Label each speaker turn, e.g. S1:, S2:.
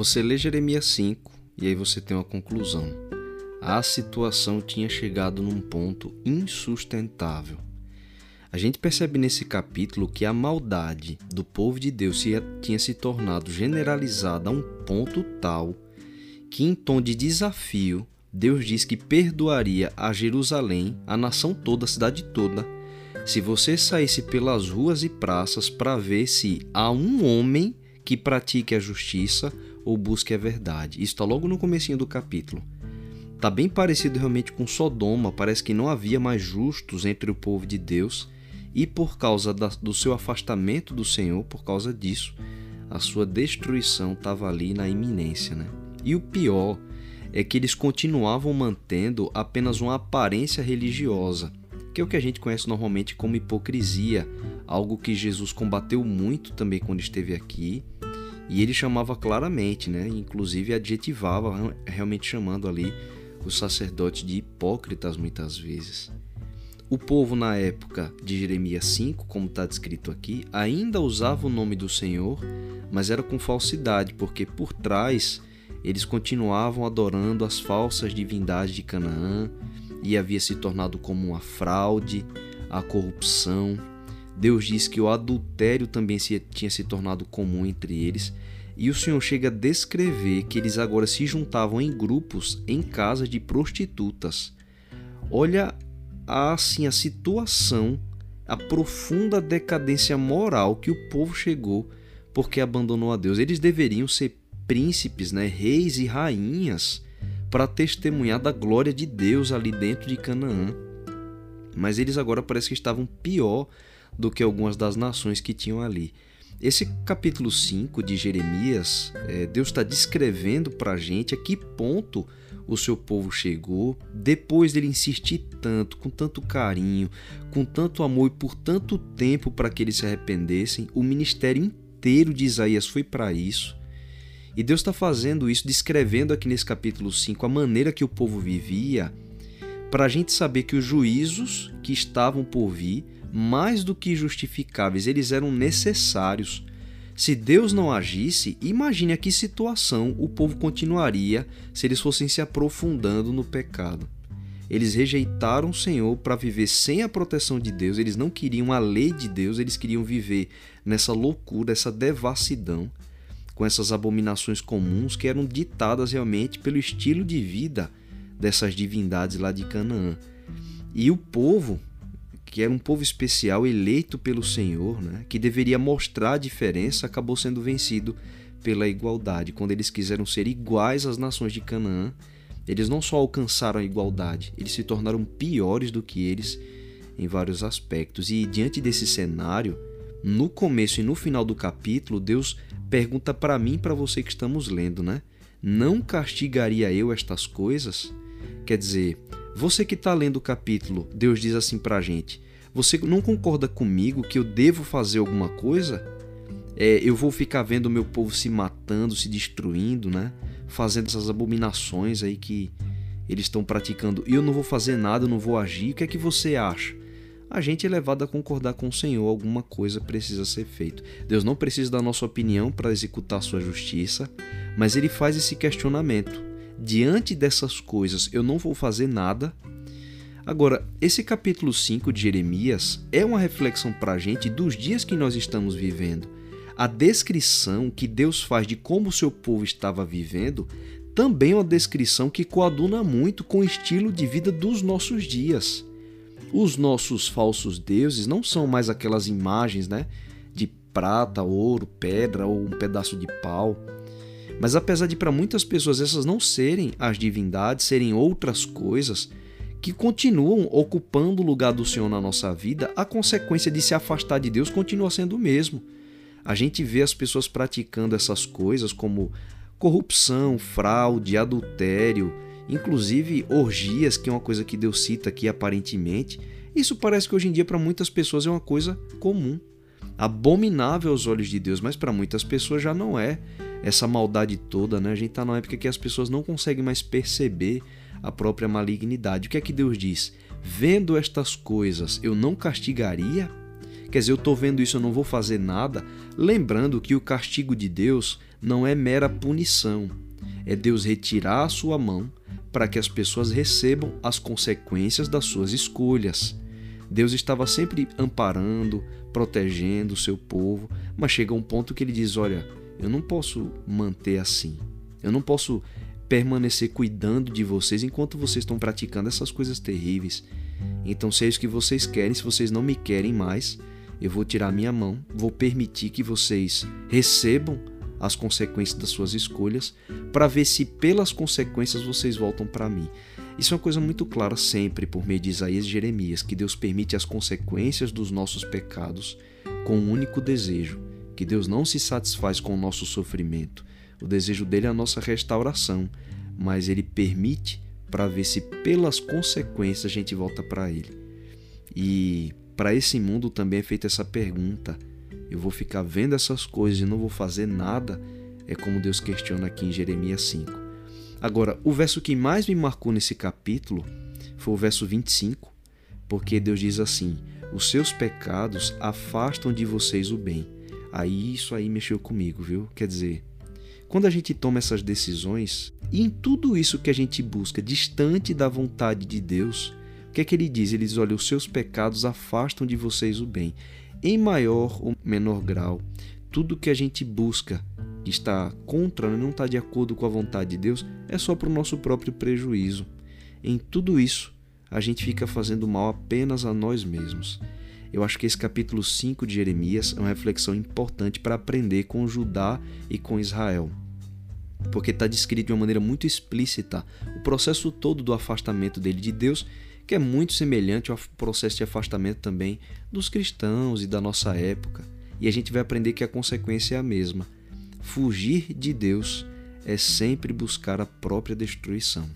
S1: Você lê Jeremias 5 e aí você tem uma conclusão. A situação tinha chegado num ponto insustentável. A gente percebe nesse capítulo que a maldade do povo de Deus tinha se tornado generalizada a um ponto tal que, em tom de desafio, Deus diz que perdoaria a Jerusalém, a nação toda, a cidade toda, se você saísse pelas ruas e praças para ver se há um homem que pratique a justiça ou busque a verdade. Isso está logo no comecinho do capítulo. Está bem parecido realmente com Sodoma, parece que não havia mais justos entre o povo de Deus, e por causa da, do seu afastamento do Senhor, por causa disso, a sua destruição estava ali na iminência. Né? E o pior é que eles continuavam mantendo apenas uma aparência religiosa, que é o que a gente conhece normalmente como hipocrisia, algo que Jesus combateu muito também quando esteve aqui e ele chamava claramente, né? inclusive adjetivava, realmente chamando ali os sacerdotes de hipócritas muitas vezes. O povo na época de Jeremias 5, como está descrito aqui, ainda usava o nome do Senhor, mas era com falsidade, porque por trás eles continuavam adorando as falsas divindades de Canaã e havia se tornado como uma fraude, a corrupção, Deus diz que o adultério também se, tinha se tornado comum entre eles, e o Senhor chega a descrever que eles agora se juntavam em grupos em casas de prostitutas. Olha assim a situação, a profunda decadência moral que o povo chegou porque abandonou a Deus. Eles deveriam ser príncipes, né, reis e rainhas para testemunhar da glória de Deus ali dentro de Canaã. Mas eles agora parece que estavam pior do que algumas das nações que tinham ali. Esse capítulo 5 de Jeremias, é, Deus está descrevendo para a gente a que ponto o seu povo chegou depois dele insistir tanto, com tanto carinho, com tanto amor e por tanto tempo para que eles se arrependessem. O ministério inteiro de Isaías foi para isso. E Deus está fazendo isso, descrevendo aqui nesse capítulo 5 a maneira que o povo vivia, para a gente saber que os juízos que estavam por vir mais do que justificáveis, eles eram necessários. Se Deus não agisse, imagine a que situação o povo continuaria se eles fossem se aprofundando no pecado. Eles rejeitaram o Senhor para viver sem a proteção de Deus, eles não queriam a lei de Deus, eles queriam viver nessa loucura, essa devassidão, com essas abominações comuns que eram ditadas realmente pelo estilo de vida dessas divindades lá de Canaã. E o povo, que era um povo especial eleito pelo Senhor, né, que deveria mostrar a diferença, acabou sendo vencido pela igualdade. Quando eles quiseram ser iguais às nações de Canaã, eles não só alcançaram a igualdade, eles se tornaram piores do que eles em vários aspectos. E diante desse cenário, no começo e no final do capítulo, Deus pergunta para mim e para você que estamos lendo, né? Não castigaria eu estas coisas? Quer dizer, você que está lendo o capítulo, Deus diz assim para a gente: Você não concorda comigo que eu devo fazer alguma coisa? É, eu vou ficar vendo o meu povo se matando, se destruindo, né? Fazendo essas abominações aí que eles estão praticando e eu não vou fazer nada, eu não vou agir. O que é que você acha? A gente é levado a concordar com o Senhor, alguma coisa precisa ser feito. Deus não precisa da nossa opinião para executar sua justiça, mas ele faz esse questionamento diante dessas coisas eu não vou fazer nada. Agora, esse capítulo 5 de Jeremias é uma reflexão para a gente dos dias que nós estamos vivendo. A descrição que Deus faz de como o seu povo estava vivendo também é uma descrição que coaduna muito com o estilo de vida dos nossos dias. Os nossos falsos deuses não são mais aquelas imagens né, de prata, ouro, pedra ou um pedaço de pau mas apesar de para muitas pessoas essas não serem as divindades, serem outras coisas que continuam ocupando o lugar do Senhor na nossa vida, a consequência de se afastar de Deus continua sendo o mesmo. A gente vê as pessoas praticando essas coisas como corrupção, fraude, adultério, inclusive orgias, que é uma coisa que Deus cita aqui aparentemente. Isso parece que hoje em dia para muitas pessoas é uma coisa comum, abominável aos olhos de Deus, mas para muitas pessoas já não é essa maldade toda, né? A gente está numa época que as pessoas não conseguem mais perceber a própria malignidade. O que é que Deus diz? Vendo estas coisas, eu não castigaria? Quer dizer, eu estou vendo isso, eu não vou fazer nada, lembrando que o castigo de Deus não é mera punição, é Deus retirar a sua mão para que as pessoas recebam as consequências das suas escolhas. Deus estava sempre amparando, protegendo o seu povo, mas chega um ponto que ele diz: Olha, eu não posso manter assim. Eu não posso permanecer cuidando de vocês enquanto vocês estão praticando essas coisas terríveis. Então, se é isso que vocês querem, se vocês não me querem mais, eu vou tirar minha mão, vou permitir que vocês recebam as consequências das suas escolhas, para ver se pelas consequências vocês voltam para mim. Isso é uma coisa muito clara sempre por meio de Isaías e Jeremias, que Deus permite as consequências dos nossos pecados com um único desejo, que Deus não se satisfaz com o nosso sofrimento. O desejo dele é a nossa restauração, mas ele permite para ver se pelas consequências a gente volta para ele. E para esse mundo também é feita essa pergunta: eu vou ficar vendo essas coisas e não vou fazer nada, é como Deus questiona aqui em Jeremias 5. Agora, o verso que mais me marcou nesse capítulo foi o verso 25, porque Deus diz assim: Os seus pecados afastam de vocês o bem. Aí isso aí mexeu comigo, viu? Quer dizer, quando a gente toma essas decisões, e em tudo isso que a gente busca distante da vontade de Deus, o que é que ele diz? Ele diz: Olha, os seus pecados afastam de vocês o bem em maior ou menor grau, tudo que a gente busca que está contra, né, não está de acordo com a vontade de Deus, é só para o nosso próprio prejuízo. Em tudo isso, a gente fica fazendo mal apenas a nós mesmos. Eu acho que esse capítulo 5 de Jeremias é uma reflexão importante para aprender com Judá e com Israel. Porque está descrito de uma maneira muito explícita o processo todo do afastamento dele de Deus que é muito semelhante ao processo de afastamento também dos cristãos e da nossa época. E a gente vai aprender que a consequência é a mesma. Fugir de Deus é sempre buscar a própria destruição.